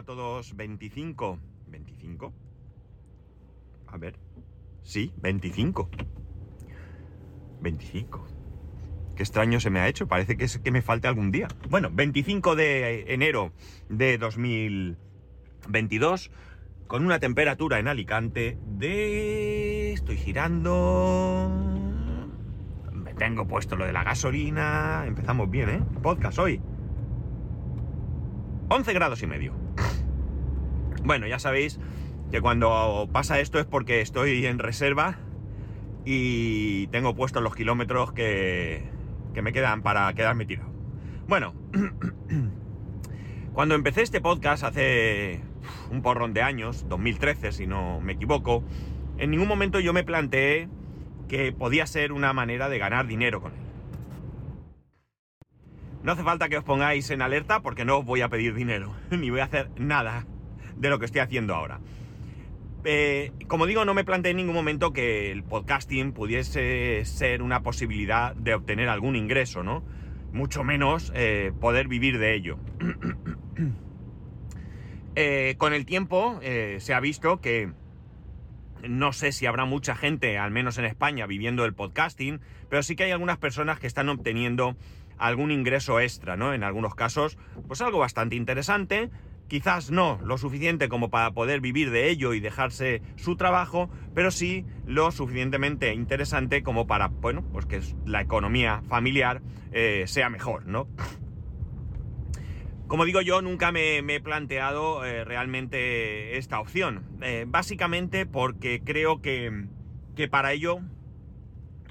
A todos, 25. ¿25? A ver. Sí, 25. 25. Qué extraño se me ha hecho, parece que, es, que me falte algún día. Bueno, 25 de enero de 2022, con una temperatura en Alicante de... Estoy girando... Me tengo puesto lo de la gasolina. Empezamos bien, ¿eh? Podcast hoy. 11 grados y medio. Bueno, ya sabéis que cuando pasa esto es porque estoy en reserva y tengo puestos los kilómetros que, que me quedan para quedarme tirado. Bueno, cuando empecé este podcast hace un porrón de años, 2013 si no me equivoco, en ningún momento yo me planteé que podía ser una manera de ganar dinero con él. No hace falta que os pongáis en alerta porque no os voy a pedir dinero, ni voy a hacer nada de lo que estoy haciendo ahora. Eh, como digo, no me planteé en ningún momento que el podcasting pudiese ser una posibilidad de obtener algún ingreso, ¿no? Mucho menos eh, poder vivir de ello. Eh, con el tiempo se ha visto que no sé si habrá mucha gente, al menos en España, viviendo el podcasting, pero sí que hay algunas personas que están obteniendo algún ingreso extra, ¿no? En algunos casos, pues algo bastante interesante Quizás no lo suficiente como para poder vivir de ello y dejarse su trabajo, pero sí lo suficientemente interesante como para, bueno, pues que la economía familiar eh, sea mejor, ¿no? Como digo yo, nunca me, he planteado eh, realmente esta opción. Eh, básicamente porque creo que, que para ello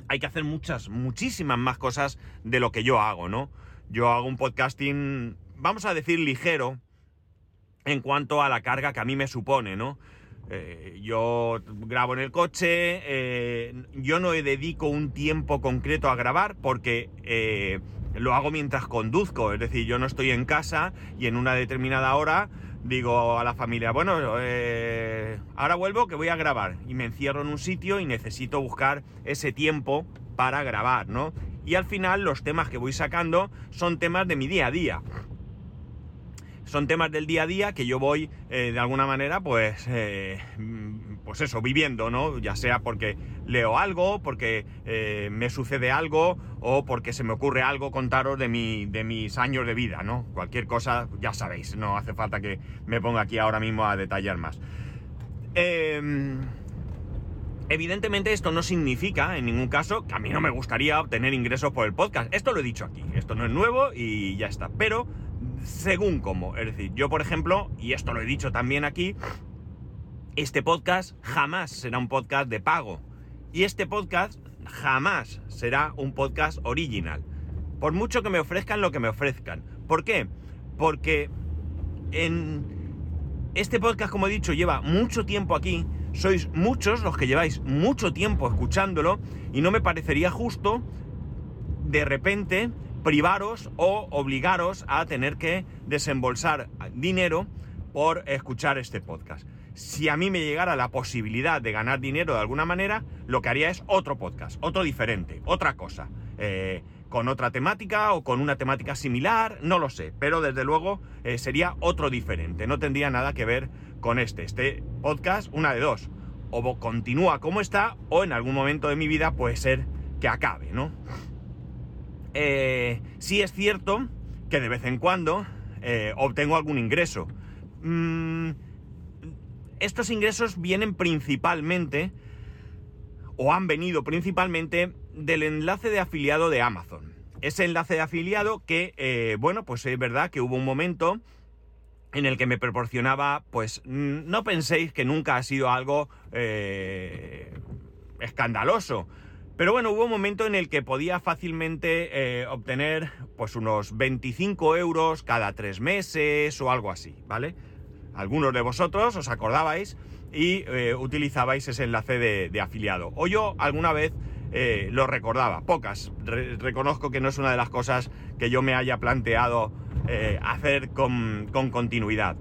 hay que hacer muchas, muchísimas más cosas de lo que yo hago, ¿no? Yo hago un podcasting, vamos a decir, ligero, en cuanto a la carga que a mí me supone, ¿no? Eh, yo grabo en el coche, eh, yo no dedico un tiempo concreto a grabar porque eh, lo hago mientras conduzco, es decir, yo no estoy en casa y en una determinada hora digo a la familia, bueno, ahora vuelvo que voy a grabar y me encierro en un sitio y necesito buscar ese tiempo para grabar, ¿no? Y al final los temas que voy sacando son temas de mi día a día son temas del día a día que yo voy eh, de alguna manera, pues, eh, pues eso, viviendo, ¿no? Ya sea porque leo algo, porque eh, me sucede algo o porque se me ocurre algo contaros de, mi, de mis años de vida, ¿no? Cualquier cosa, ya sabéis, no hace falta que me ponga aquí ahora mismo a detallar más. Em, evidentemente esto no significa en ningún caso que a mí no me gustaría obtener ingresos por el podcast. Esto lo he dicho aquí, esto no es nuevo y ya está. Pero según cómo. Es decir, yo por ejemplo, y esto lo he dicho también aquí, este podcast jamás será un podcast de pago. Y este podcast jamás será un podcast original. Por mucho que me ofrezcan lo que me ofrezcan. ¿Por qué? Porque en este podcast, como he dicho, lleva mucho tiempo aquí. Sois muchos los que lleváis mucho tiempo escuchándolo y no me parecería justo de repente privaros o obligaros a tener que desembolsar dinero por escuchar este podcast. Si a mí me llegara la posibilidad de ganar dinero de alguna manera, lo que haría es otro podcast, otro diferente, otra cosa, eh, con otra temática o con una temática similar, no lo sé, pero desde luego eh, sería otro diferente, no tendría nada que ver con este. Este podcast, una de dos, o continúa como está o en algún momento de mi vida puede ser que acabe, ¿no? Eh, sí es cierto que de vez en cuando eh, obtengo algún ingreso. Mm, estos ingresos vienen principalmente, o han venido principalmente, del enlace de afiliado de Amazon. Ese enlace de afiliado que, eh, bueno, pues es verdad que hubo un momento en el que me proporcionaba, pues no penséis que nunca ha sido algo escandaloso, pero bueno, hubo un momento en el que podía fácilmente eh, obtener pues unos 25 euros cada tres meses o algo así, ¿vale? Algunos de vosotros os acordabais y eh, utilizabais ese enlace de, afiliado. O yo alguna vez eh, lo recordaba, pocas. reconozco que no es una de las cosas que yo me haya planteado hacer con, con, continuidad.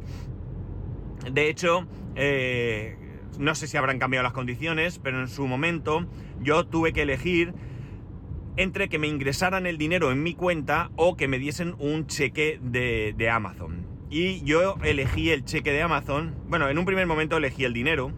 De hecho, no sé si habrán cambiado las condiciones, pero en su momento yo tuve que elegir entre que me ingresaran el dinero en mi cuenta o que me diesen un cheque de, Amazon. y yo elegí el cheque de Amazon. Bueno, en un primer momento elegí el dinero,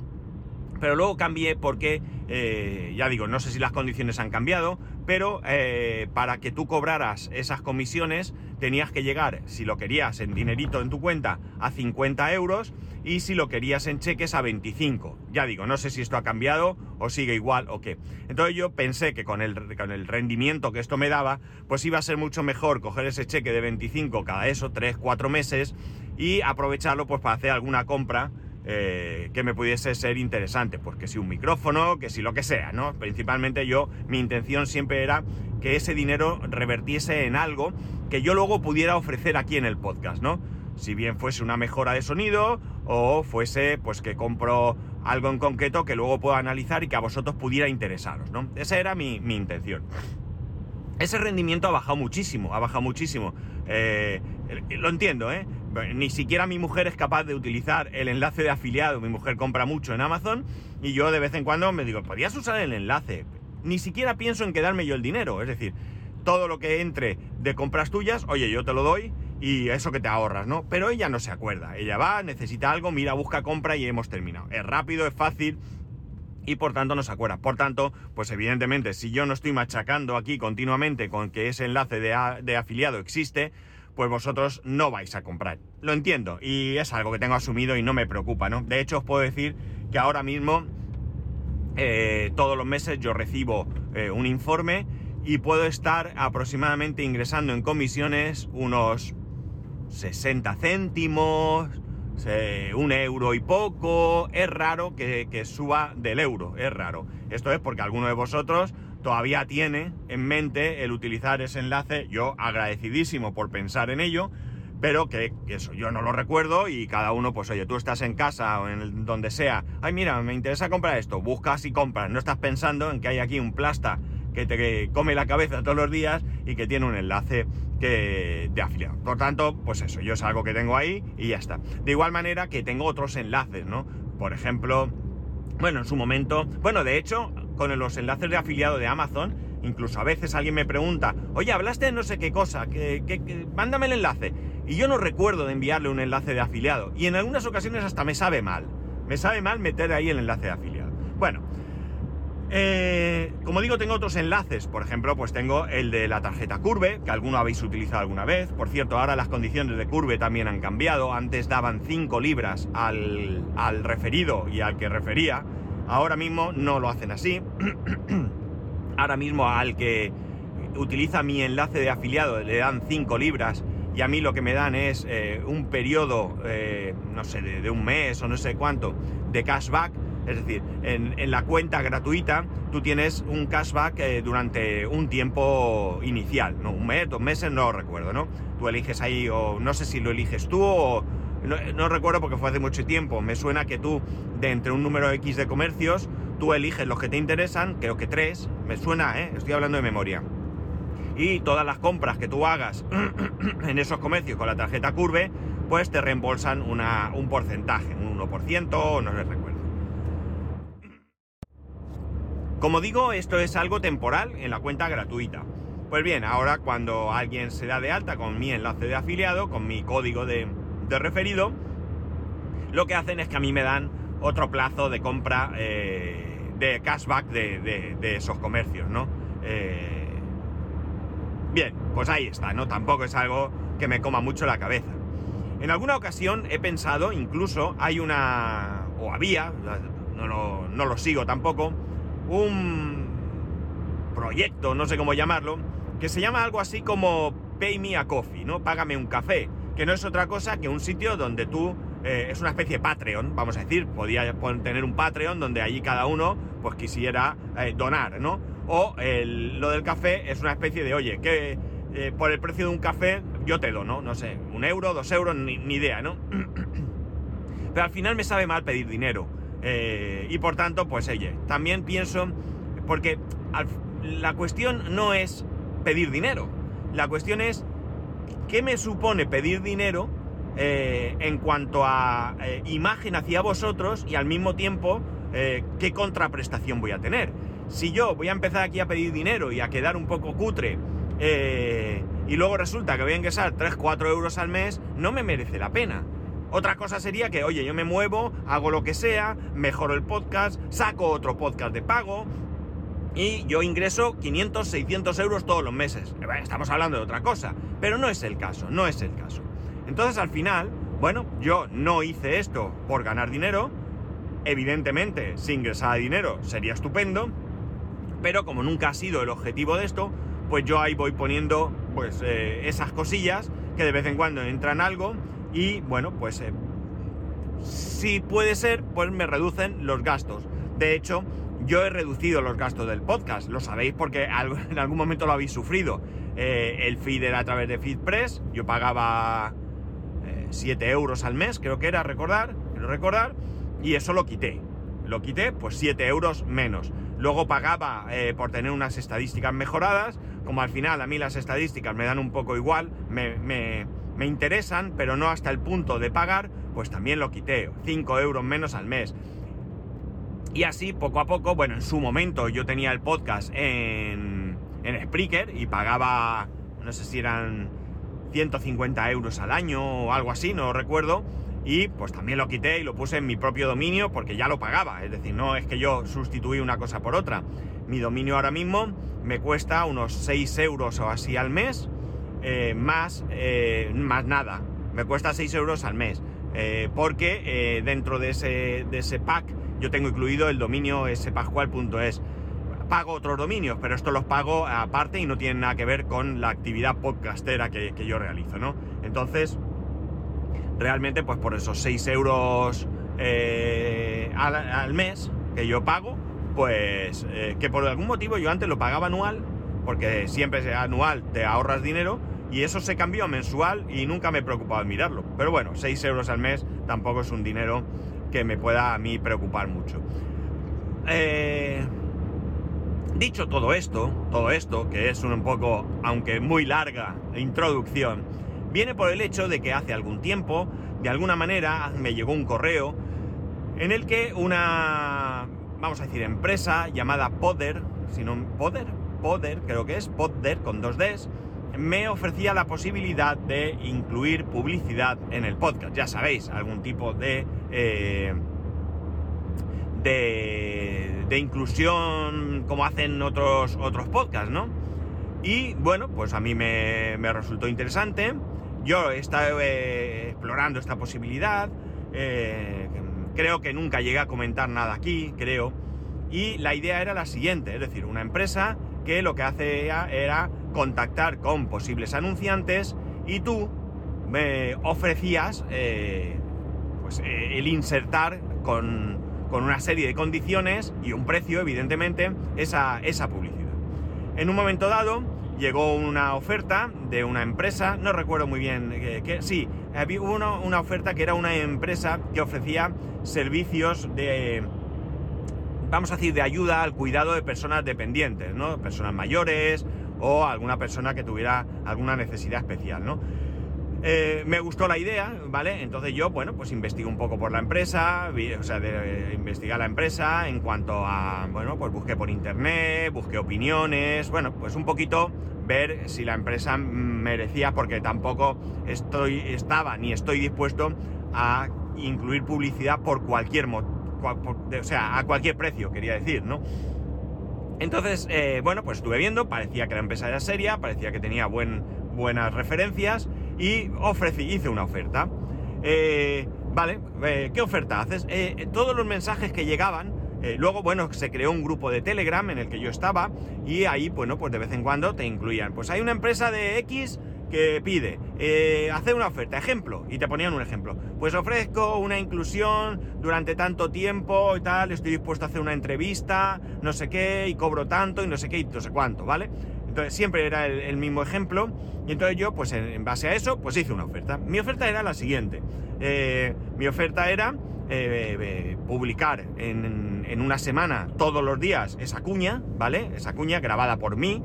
pero luego cambié porque, eh, ya digo, no sé si las condiciones han cambiado, pero eh, para que tú cobraras esas comisiones tenías que llegar, si lo querías en dinerito en tu cuenta, a 50 euros y si lo querías en cheques a 25. Ya digo, no sé si esto ha cambiado o sigue igual o qué. Entonces yo pensé que con el, con el rendimiento que esto me daba, pues iba a ser mucho mejor coger ese cheque de 25 cada eso, 3, 4 meses y aprovecharlo pues para hacer alguna compra eh, que me pudiese ser interesante, pues que si un micrófono, que si lo que sea, ¿no? Principalmente yo, mi intención siempre era que ese dinero revertiese en algo que yo luego pudiera ofrecer aquí en el podcast, ¿no? Si bien fuese una mejora de sonido o fuese pues que compro algo en concreto que luego puedo analizar y que a vosotros pudiera interesaros, ¿no? Esa era mi, intención. Ese rendimiento ha bajado muchísimo, ha bajado muchísimo. Eh, lo entiendo, ¿eh? Ni siquiera mi mujer es capaz de utilizar el enlace de afiliado. Mi mujer compra mucho en Amazon y yo de vez en cuando me digo, ¿podrías usar el enlace? Ni siquiera pienso en quedarme yo el dinero. Es decir, todo lo que entre de compras tuyas, oye, yo te lo doy y eso que te ahorras, ¿no? Pero ella no se acuerda. Ella va, necesita algo, mira, busca, compra y hemos terminado. Es rápido, es fácil y por tanto no se acuerda. Por tanto, pues evidentemente, si yo no estoy machacando aquí continuamente con que ese enlace de, de afiliado existe, pues vosotros no vais a comprar. Lo entiendo y es algo que tengo asumido y no me preocupa, ¿no? De hecho, os puedo decir que ahora mismo, eh, todos los meses yo recibo eh, un informe y puedo estar aproximadamente ingresando en comisiones unos 60 céntimos, un euro y poco. Es raro que, que suba del euro, es raro. Esto es porque alguno de vosotros todavía tiene en mente el utilizar ese enlace, yo agradecidísimo por pensar en ello, pero que, eso yo no lo recuerdo y cada uno, pues oye, tú estás en casa o en donde sea, ay mira, me interesa comprar esto, buscas y compras, no estás pensando en que hay aquí un plasta que te come la cabeza todos los días y que tiene un enlace que de afiliado. Por tanto, pues eso, yo es algo que tengo ahí y ya está. De igual manera que tengo otros enlaces, ¿no? Por ejemplo, bueno, en su momento, bueno, de hecho, con los enlaces de afiliado de Amazon, incluso a veces alguien me pregunta, oye, hablaste de no sé qué cosa, mándame el enlace. Y yo no recuerdo de enviarle un enlace de afiliado. Y en algunas ocasiones hasta me sabe mal. Me sabe mal meter ahí el enlace de afiliado. Bueno, eh, como digo, tengo otros enlaces. Por ejemplo, pues tengo el de la tarjeta Curve, que alguno habéis utilizado alguna vez. Por cierto, ahora las condiciones de Curve también han cambiado. Antes daban 5 libras al, al referido y al que refería. Ahora mismo no lo hacen así. Ahora mismo al que utiliza mi enlace de afiliado le dan 5 libras y a mí lo que me dan es eh, un periodo, eh, no sé, de, un mes o no sé cuánto, de cashback. Es decir, en, la cuenta gratuita tú tienes un cashback eh, durante un tiempo inicial, ¿no? Un mes, dos meses, no recuerdo, ¿no? Tú eliges ahí, o no sé si lo eliges tú o, no, recuerdo porque fue hace mucho tiempo. Me suena que tú, de entre un número X de comercios, tú eliges los que te interesan, creo que tres, me suena, ¿eh? estoy hablando de memoria. Y todas las compras que tú hagas en esos comercios con la tarjeta Curve, pues te reembolsan un porcentaje, un 1%, no les recuerdo. Como digo, esto es algo temporal en la cuenta gratuita. Pues bien, ahora cuando alguien se da de alta con mi enlace de afiliado, con mi código de, referido, lo que hacen es que a mí me dan otro plazo de compra eh, de cashback de, esos comercios, ¿no? Eh, bien, pues ahí está, ¿no? Tampoco es algo que me coma mucho la cabeza. En alguna ocasión he pensado, incluso hay una, o había, no lo, no lo sigo tampoco, un proyecto, no sé cómo llamarlo, que se llama algo así como Pay Me a Coffee, ¿no? Págame un café que no es otra cosa que un sitio donde tú, eh, es una especie de Patreon, vamos a decir, podía tener un Patreon donde allí cada uno pues quisiera eh, donar, ¿no? O lo del café es una especie de, oye, que eh, por el precio de un café yo te dono, no sé, un euro, dos euros, ni, idea, ¿no? Pero al final me sabe mal pedir dinero. y por tanto, pues oye, también pienso, porque la cuestión no es pedir dinero, la cuestión es ¿qué me supone pedir dinero eh, en cuanto a eh, imagen hacia vosotros y al mismo tiempo eh, qué contraprestación voy a tener? Si yo voy a empezar aquí a pedir dinero y a quedar un poco cutre y luego resulta que voy a ingresar 3-4 euros al mes, no me merece la pena. Otra cosa sería que, oye, yo me muevo, hago lo que sea, mejoro el podcast, saco otro podcast de pago y yo ingreso 500, 600 euros todos los meses. Eh, estamos hablando de otra cosa, pero no es el caso, no es el caso. Entonces al final, bueno, yo no hice esto por ganar dinero, evidentemente si ingresara dinero sería estupendo, pero como nunca ha sido el objetivo de esto, pues yo ahí voy poniendo pues eh, esas cosillas que de vez en cuando entran algo y bueno, pues eh, si puede ser, pues me reducen los gastos. De hecho, yo he reducido los gastos del podcast, lo sabéis porque en algún momento lo habéis sufrido. Eh, el feed era a través de FeedPress, yo pagaba 7 eh, euros al mes, creo que era, recordar, quiero recordar, y eso lo quité. Lo quité, pues 7 euros menos. Luego pagaba por tener unas estadísticas mejoradas, como al final a mí las estadísticas me dan un poco igual, me me interesan, pero no hasta el punto de pagar, pues también lo quité, 5 euros menos al mes. Y así, poco a poco, bueno, en su momento yo tenía el podcast en, en Spreaker y pagaba, no sé si eran 150 euros al año o algo así, no recuerdo. Y pues también lo quité y lo puse en mi propio dominio porque ya lo pagaba. Es decir, no es que yo sustituí una cosa por otra. Mi dominio ahora mismo me cuesta unos 6 euros o así al mes eh, más, eh, más nada. Me cuesta 6 euros al mes. Eh, porque dentro de ese, de ese pack yo tengo incluido el dominio spascual.es. Pago otros dominios, pero estos los pago aparte y no tienen nada que ver con la actividad podcastera que, yo realizo, ¿no? Entonces, realmente, pues por esos 6 euros al, al, mes que yo pago, pues que por algún motivo yo antes lo pagaba anual, porque siempre es anual te ahorras dinero, y eso se cambió a mensual y nunca me he preocupado en mirarlo. Pero bueno, 6 euros al mes tampoco es un dinero que me pueda a mí preocupar mucho. Eh, dicho todo esto, todo esto, que es un poco, aunque muy larga, introducción, viene por el hecho de que hace algún tiempo, de alguna manera, me llegó un correo en el que una, vamos a decir, empresa llamada Poder, si no, Poder, creo que es, Poder con dos Ds, me ofrecía la posibilidad de incluir publicidad en el podcast. Ya sabéis, algún tipo de, eh, de, inclusión como hacen otros, otros podcasts, ¿no? Y bueno, pues a mí me, resultó interesante. Yo he estado eh, explorando esta posibilidad. Eh, creo que nunca llegué a comentar nada aquí, creo. Y la idea era la siguiente, es decir, una empresa que lo que hacía era contactar con posibles anunciantes y tú me ofrecías eh, pues, eh, el insertar con, una serie de condiciones y un precio, evidentemente, esa, esa publicidad. En un momento dado llegó una oferta de una empresa, no recuerdo muy bien eh, que, sí, había una, una oferta que era una empresa que ofrecía servicios de vamos a decir, de ayuda al cuidado de personas dependientes, ¿no? Personas mayores o alguna persona que tuviera alguna necesidad especial, ¿no? Eh, me gustó la idea, ¿vale? Entonces yo, bueno, pues investigué un poco por la empresa, o sea, de, investigar la empresa en cuanto a, bueno, pues busqué por internet, busqué opiniones, bueno, pues un poquito ver si la empresa merecía, porque tampoco estoy, estaba ni estoy dispuesto a incluir publicidad por cualquier motivo o sea, a cualquier precio, quería decir, ¿no? Entonces, eh, bueno, pues estuve viendo, parecía que la empresa era seria, parecía que tenía buen, buenas referencias y ofrecí, hice una oferta. Eh, vale, eh, ¿qué oferta haces? todos los mensajes que llegaban, luego, bueno, se creó un grupo de Telegram en el que yo estaba y ahí, bueno, pues de vez en cuando te incluían. Pues hay una empresa de X que pide eh, hacer una oferta, ejemplo, y te ponían un ejemplo. Pues ofrezco una inclusión durante tanto tiempo y tal, estoy dispuesto a hacer una entrevista, no sé qué, y cobro tanto y no sé qué y no sé cuánto, ¿vale? Entonces siempre era el, mismo ejemplo, y entonces yo, pues en, base a eso, pues hice una oferta. Mi oferta era la siguiente. Eh, mi oferta era eh, publicar en, en, una semana todos los días esa cuña, ¿vale? Esa cuña grabada por mí,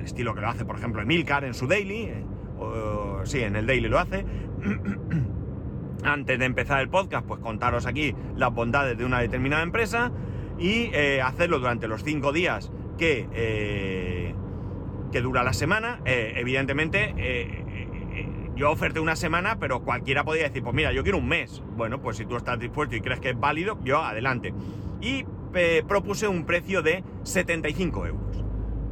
el estilo que lo hace, por ejemplo, Emilcar en su daily, eh, sí, en el daily lo hace. Antes de empezar el podcast, pues contaros aquí las bondades de una determinada empresa y eh, hacerlo durante los cinco días que, eh, que dura la semana. Evidentemente, yo oferté una semana, pero cualquiera podía decir, pues mira, yo quiero un mes. Bueno, pues si tú estás dispuesto y crees que es válido, yo adelante. Y propuse un precio de 75 euros.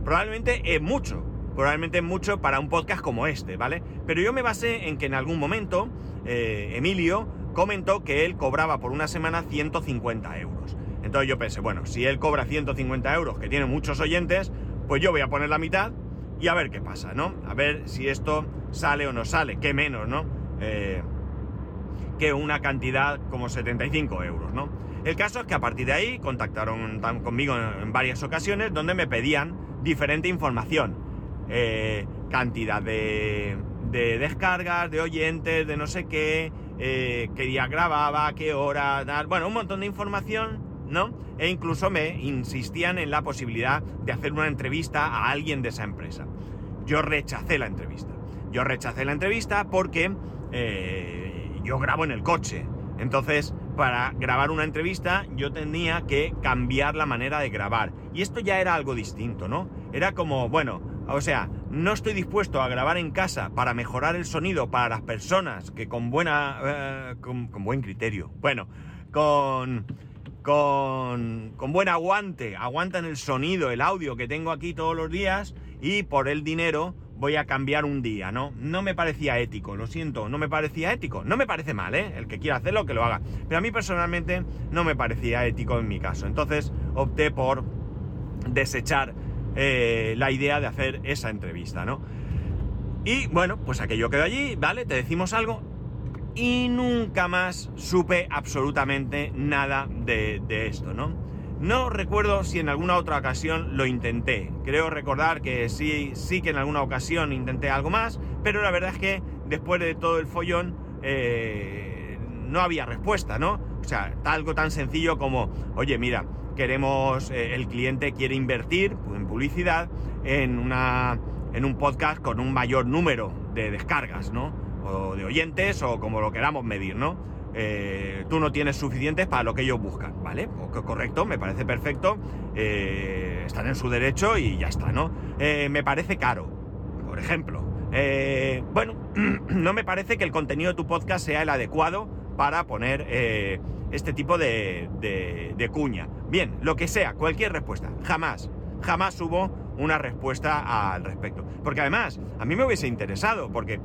Probablemente es mucho, probablemente es mucho para un podcast como este, ¿vale? Pero yo me basé en que en algún momento Emilio comentó que él cobraba por una semana 150 euros. Entonces yo pensé, bueno, si él cobra 150 euros, que tiene muchos oyentes, pues yo voy a poner la mitad y a ver qué pasa, ¿no? A ver si esto sale o no sale, qué menos, ¿no? Eh, que una cantidad como 75 euros, ¿no? El caso es que a partir de ahí contactaron conmigo en varias ocasiones donde me pedían diferente información. Eh, cantidad de, de, descargas, de oyentes, de no sé qué, eh, qué día grababa, qué hora, tal. Bueno, un montón de información ¿no? E incluso me insistían en la posibilidad de hacer una entrevista a alguien de esa empresa. Yo rechacé la entrevista. Yo rechacé la entrevista porque eh, yo grabo en el coche. Entonces, para grabar una entrevista yo tenía que cambiar la manera de grabar. Y esto ya era algo distinto, ¿no? Era como, bueno, o sea, no estoy dispuesto a grabar en casa para mejorar el sonido para las personas que con buena... Eh, con buen criterio. Bueno, con con, buen aguante, aguantan el sonido, el audio que tengo aquí todos los días y por el dinero voy a cambiar un día, ¿no? No me parecía ético, lo siento, no me parecía ético. No me parece mal, ¿eh? El que quiera hacerlo, que lo haga. Pero a mí personalmente no me parecía ético en mi caso. Entonces opté por desechar eh, la idea de hacer esa entrevista, ¿no? Y bueno, pues aquello quedó allí, ¿vale? Te decimos algo y nunca más supe absolutamente nada de, esto, ¿no? No recuerdo si en alguna otra ocasión lo intenté. Creo recordar que sí, sí que en alguna ocasión intenté algo más, pero la verdad es que después de todo el follón eh, no había respuesta, ¿no? O sea, algo tan sencillo como, oye, mira, queremos, eh, el cliente quiere invertir en publicidad en, una, en un podcast con un mayor número de descargas, ¿no? o de oyentes o como lo queramos medir, ¿no? Eh, tú no tienes suficientes para lo que ellos buscan, ¿vale? correcto, me parece perfecto, eh, están en su derecho y ya está, ¿no? Me parece caro, por ejemplo. bueno, no me parece que el contenido de tu podcast sea el adecuado para poner este tipo de cuña. Bien, lo que sea, cualquier respuesta, jamás, jamás hubo una respuesta al respecto. Porque además, a mí me hubiese interesado, porque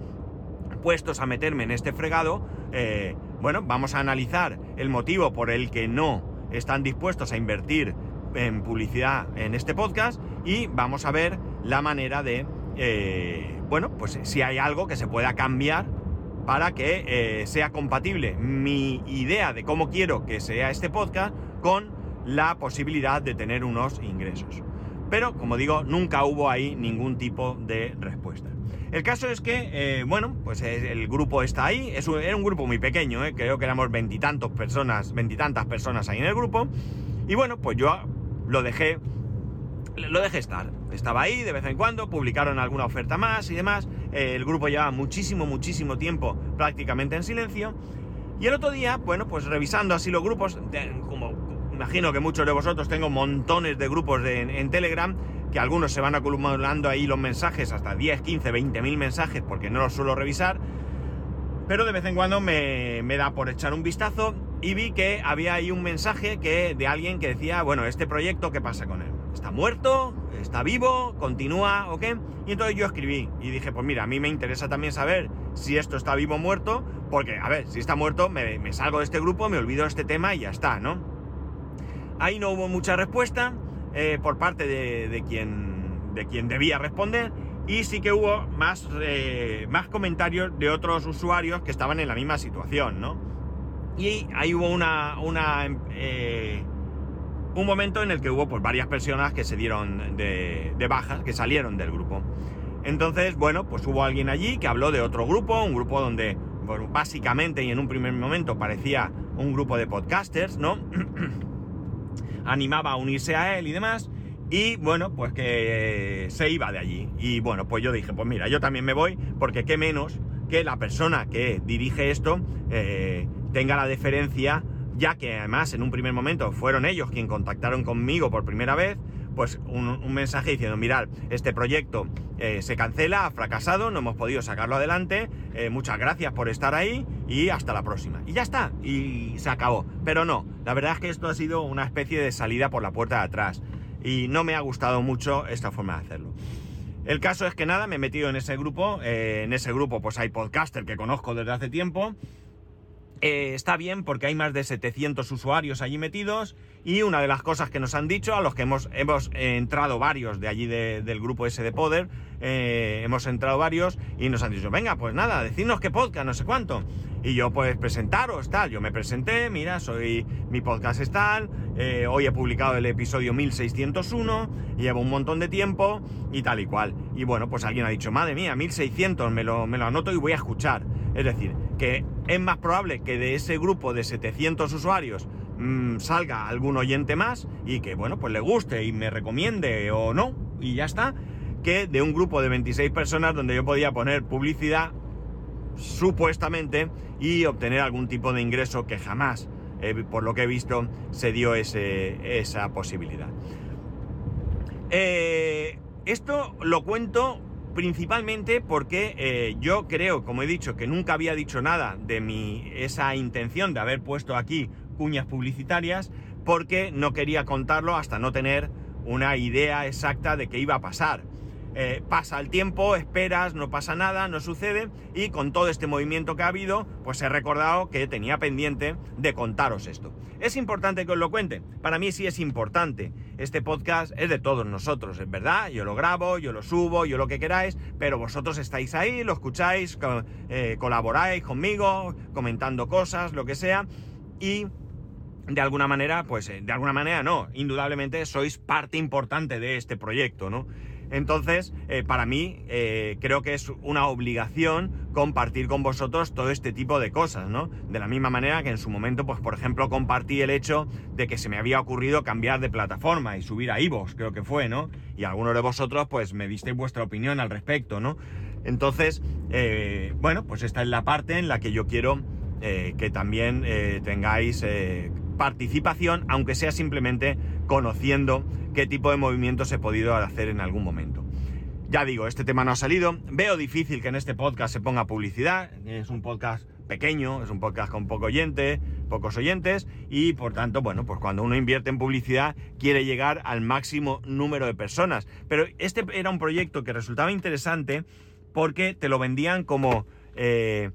puestos a meterme en este fregado, eh, bueno, vamos a analizar el motivo por el que no están dispuestos a invertir en publicidad en este podcast y vamos a ver la manera de, eh, bueno, pues si hay algo que se pueda cambiar para que eh, sea compatible mi idea de cómo quiero que sea este podcast con la posibilidad de tener unos ingresos. Pero, como digo, nunca hubo ahí ningún tipo de respuesta. El caso es que, eh, bueno, pues el grupo está ahí. Es era un grupo muy pequeño, eh, creo que éramos veintitantos personas, veintitantas personas ahí en el grupo. Y bueno, pues yo lo dejé, lo dejé estar. Estaba ahí de vez en cuando, publicaron alguna oferta más y demás. Eh, el grupo llevaba muchísimo, muchísimo tiempo prácticamente en silencio. Y el otro día, bueno, pues revisando así los grupos, imagino que muchos de vosotros tengo montones de grupos en Telegram, que algunos se van acumulando ahí los mensajes, hasta 10, 15, 20 mil mensajes, porque no los suelo revisar, pero de vez en cuando me, da por echar un vistazo y vi que había ahí un mensaje que, de alguien que decía, bueno, este proyecto, ¿qué pasa con él? ¿Está muerto? ¿Está vivo? ¿Continúa? ¿O qué? Y entonces yo escribí y dije, pues mira, a mí me interesa también saber si esto está vivo o muerto, porque, a ver, si está muerto, me, salgo de este grupo, me olvido de este tema y ya está, ¿no? Ahí no hubo mucha respuesta. Eh, por parte de, quien, de quien debía responder y sí que hubo más, eh, más comentarios de otros usuarios que estaban en la misma situación, ¿no? Y ahí hubo una, eh, un momento en el que hubo pues, varias personas que se dieron de bajas, que salieron del grupo. Entonces, bueno, pues hubo alguien allí que habló de otro grupo, un grupo donde básicamente y en un primer momento parecía un grupo de podcasters, ¿no? animaba a unirse a él y demás. Y bueno, pues que se iba de allí. Y bueno, pues yo dije, pues mira, yo también me voy, porque qué menos que la persona que dirige esto eh, tenga la deferencia, ya que además en un primer momento fueron ellos quien contactaron conmigo por primera vez, pues un, mensaje diciendo, mirad, este proyecto eh, se cancela, ha fracasado, no hemos podido sacarlo adelante, eh, muchas gracias por estar ahí y hasta la próxima. Y ya está, y se acabó. Pero no, la verdad es que esto ha sido una especie de salida por la puerta de atrás y no me ha gustado mucho esta forma de hacerlo. El caso es que nada, me he metido en ese grupo, en ese grupo pues hay podcaster que conozco desde hace tiempo, eh, está bien porque hay más de 700 usuarios allí metidos y una de las cosas que nos han dicho, a los que hemos, hemos entrado varios de allí del grupo ese de Poder, eh, hemos entrado varios y nos han dicho, venga, pues nada, decidnos qué podcast, no sé cuánto. Y yo pues presentaros, tal, yo me presenté, mira, soy, mi podcast es tal, eh, hoy he publicado el episodio 1601, llevo un montón de tiempo y tal y cual. Y bueno, pues alguien ha dicho, madre mía, 1600, me lo, me lo anoto y voy a escuchar. Es decir, que es más probable que de ese grupo de 700 usuarios mmm, salga algún oyente más y que, bueno, pues le guste y me recomiende o no, y ya está, que de un grupo de 26 personas donde yo podía poner publicidad supuestamente y obtener algún tipo de ingreso que jamás, eh, por lo que he visto, se dio esa posibilidad. Eh, esto lo cuento principalmente porque eh, yo creo, como he dicho, que nunca había dicho nada de mi, esa intención de haber puesto aquí cuñas publicitarias, porque no quería contarlo hasta no tener una idea exacta de qué iba a pasar. Eh, pasa el tiempo, esperas, no pasa nada, no sucede y con todo este movimiento que ha habido, pues he recordado que tenía pendiente de contaros esto. ¿Es importante que os lo cuente? Para mí sí es importante. Este podcast es de todos nosotros, es verdad, yo lo grabo, yo lo subo, yo lo que queráis, pero vosotros estáis ahí, lo escucháis, eh, colaboráis conmigo, comentando cosas, lo que sea, y de alguna manera, pues eh, de alguna manera no, indudablemente sois parte importante de este proyecto, ¿no? Entonces, eh, para mí, eh, creo que es una obligación compartir con vosotros todo este tipo de cosas, ¿no? De la misma manera que en su momento, pues por ejemplo, compartí el hecho de que se me había ocurrido cambiar de plataforma y subir a Ivox, creo que fue, ¿no? Y algunos de vosotros, pues me disteis vuestra opinión al respecto, ¿no? Entonces, bueno, pues esta es la parte en la que yo quiero que también tengáis participación, aunque sea simplemente conociendo qué tipo de movimientos he podido hacer en algún momento. Ya digo, este tema no ha salido. Veo difícil que en este podcast se ponga publicidad. Es un podcast pequeño, es un podcast con poco oyente, pocos oyentes y por tanto, bueno, pues cuando uno invierte en publicidad quiere llegar al máximo número de personas. Pero este era un proyecto que resultaba interesante porque te lo vendían como eh,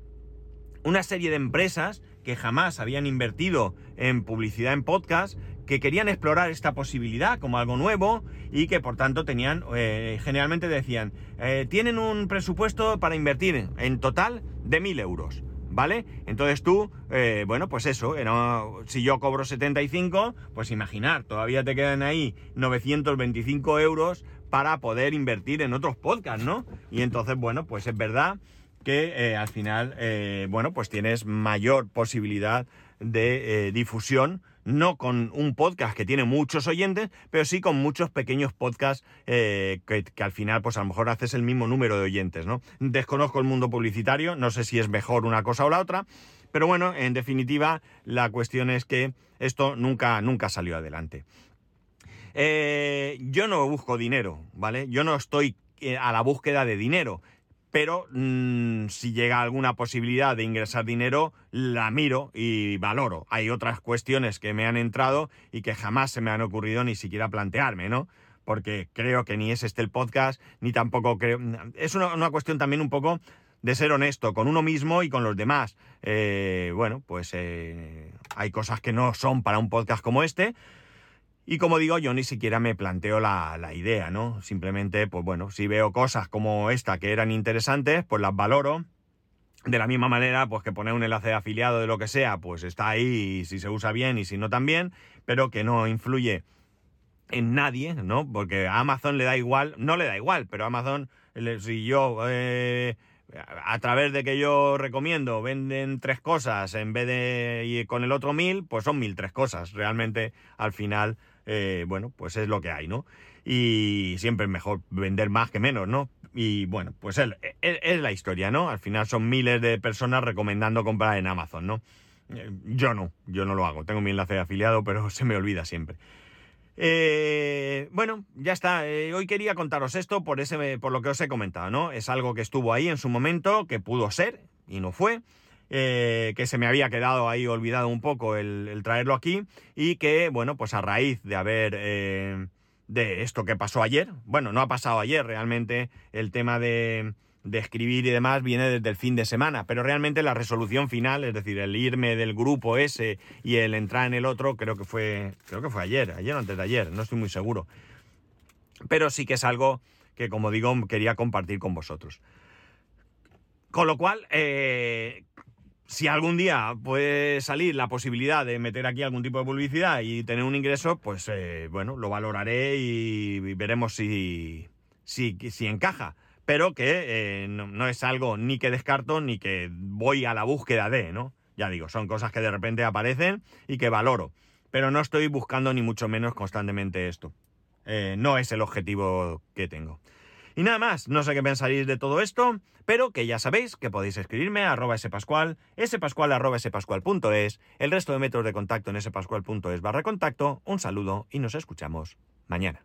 una serie de empresas que jamás habían invertido en publicidad en podcast, que querían explorar esta posibilidad como algo nuevo y que por tanto tenían, eh, generalmente decían, eh, tienen un presupuesto para invertir en total de 1000 euros. ¿Vale? Entonces tú, eh, bueno, pues eso, si yo cobro 75, pues imaginar, todavía te quedan ahí 925 euros para poder invertir en otros podcasts, ¿no? Y entonces, bueno, pues es verdad que al final, bueno, pues tienes mayor posibilidad de eh, difusión, no con un podcast que tiene muchos oyentes, pero sí con muchos pequeños podcasts que, que, al final, pues a lo mejor haces el mismo número de oyentes, ¿no? Desconozco el mundo publicitario, no sé si es mejor una cosa o la otra, pero bueno, en definitiva, la cuestión es que esto nunca, nunca salió adelante. yo no busco dinero, ¿vale? Yo no estoy a la búsqueda de dinero pero mm, si llega alguna posibilidad de ingresar dinero, la miro y valoro. Hay otras cuestiones que me han entrado y que jamás se me han ocurrido ni siquiera plantearme, ¿no? Porque creo que ni es este el podcast, ni tampoco creo... Es una, cuestión también un poco de ser honesto con uno mismo y con los demás. Eh, bueno, pues eh, hay cosas que no son para un podcast como este, y como digo, yo ni siquiera me planteo la, idea, ¿no? Simplemente, pues bueno, si veo cosas como esta que eran interesantes, pues las valoro. De la misma manera, pues que poner un enlace de afiliado de lo que sea, pues está ahí si se usa bien y si no también, pero que no influye en nadie, ¿no? Porque a Amazon le da igual, no le da igual, pero Amazon, si yo, eh, a través de que yo recomiendo, venden tres cosas en vez de y con el otro mil, pues son mil tres cosas. Realmente, al final, eh, bueno, pues es lo que hay, ¿no? Y siempre es mejor vender más que menos, ¿no? Y bueno, pues es, la historia, ¿no? Al final son miles de personas recomendando comprar en Amazon, ¿no? Eh, yo no, yo no lo hago. Tengo mi enlace de afiliado, pero se me olvida siempre. Eh, bueno, ya está. Eh, hoy quería contaros esto por, ese, por lo que os he comentado, ¿no? Es algo que estuvo ahí en su momento, que pudo ser y no fue. Eh, que se me había quedado ahí olvidado un poco el, traerlo aquí y que, bueno, pues a raíz de haber... de esto que pasó ayer, bueno, no ha pasado ayer realmente el tema de, de escribir y demás viene desde el fin de semana, pero realmente la resolución final, es decir, el irme del grupo ese y el entrar en el otro, creo que fue, creo que fue ayer, ayer o antes de ayer, no estoy muy seguro. Pero sí que es algo que, como digo, quería compartir con vosotros. Con lo cual, eh, si algún día puede salir la posibilidad de meter aquí algún tipo de publicidad y tener un ingreso, pues eh, bueno, lo valoraré y, veremos si, si, si encaja pero que eh, no, es algo ni que descarto ni que voy a la búsqueda de, ¿no? Ya digo, son cosas que de repente aparecen y que valoro, pero no estoy buscando ni mucho menos constantemente esto. Eh, no es el objetivo que tengo. Y nada más, no sé qué pensaréis de todo esto, pero que ya sabéis que podéis escribirme a arroba spascual, spascual arroba spascual.es, el resto de métodos de contacto en spascual.es barra contacto, un saludo y nos escuchamos mañana.